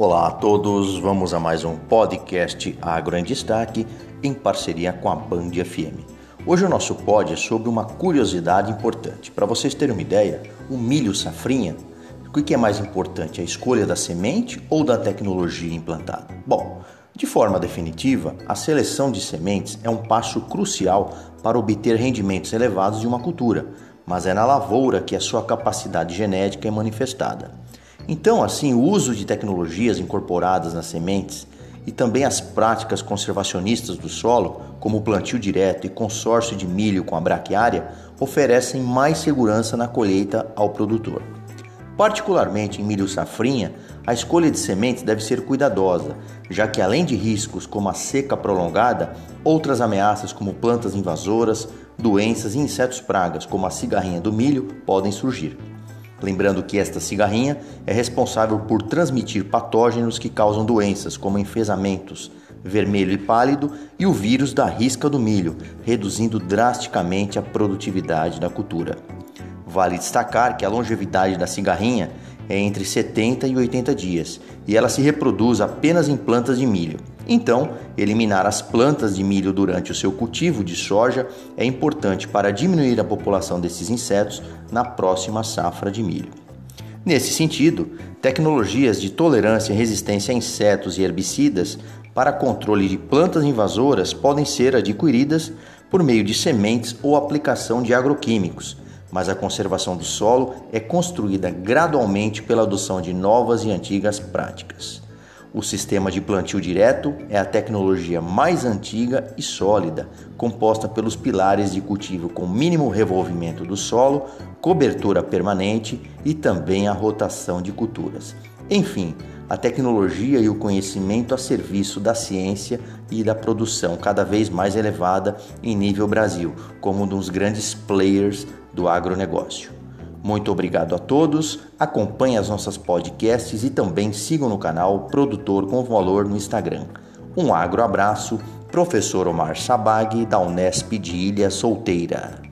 Olá a todos, vamos a mais um podcast Agro em Destaque em parceria com a Band FM. Hoje o nosso pod é sobre uma curiosidade importante. Para vocês terem uma ideia, o milho safrinha, o que é mais importante, a escolha da semente ou da tecnologia implantada? Bom, de forma definitiva, a seleção de sementes é um passo crucial para obter rendimentos elevados de uma cultura, mas é na lavoura que a sua capacidade genética é manifestada. Então, assim, o uso de tecnologias incorporadas nas sementes e também as práticas conservacionistas do solo, como o plantio direto e consórcio de milho com a braquiária, oferecem mais segurança na colheita ao produtor. Particularmente em milho safrinha, a escolha de sementes deve ser cuidadosa, já que além de riscos como a seca prolongada, outras ameaças como plantas invasoras, doenças e insetos pragas, como a cigarrinha do milho, podem surgir. Lembrando que esta cigarrinha é responsável por transmitir patógenos que causam doenças, como enfesamentos, vermelho e pálido e o vírus da risca do milho, reduzindo drasticamente a produtividade da cultura. Vale destacar que a longevidade da cigarrinha entre 70 e 80 dias e ela se reproduz apenas em plantas de milho. Então, eliminar as plantas de milho durante o seu cultivo de soja é importante para diminuir a população desses insetos na próxima safra de milho. Nesse sentido, tecnologias de tolerância e resistência a insetos e herbicidas para controle de plantas invasoras podem ser adquiridas por meio de sementes ou aplicação de agroquímicos, mas a conservação do solo é construída gradualmente pela adoção de novas e antigas práticas. O sistema de plantio direto é a tecnologia mais antiga e sólida, composta pelos pilares de cultivo com mínimo revolvimento do solo, cobertura permanente e também a rotação de culturas. Enfim, a tecnologia e o conhecimento a serviço da ciência e da produção cada vez mais elevada em nível Brasil, como um dos grandes players do agronegócio. Muito obrigado a todos. Acompanhe as nossas podcasts e também sigam no canal Produtor com Valor no Instagram. Um agro abraço, professor Omar Sabag, da Unesp de Ilha Solteira.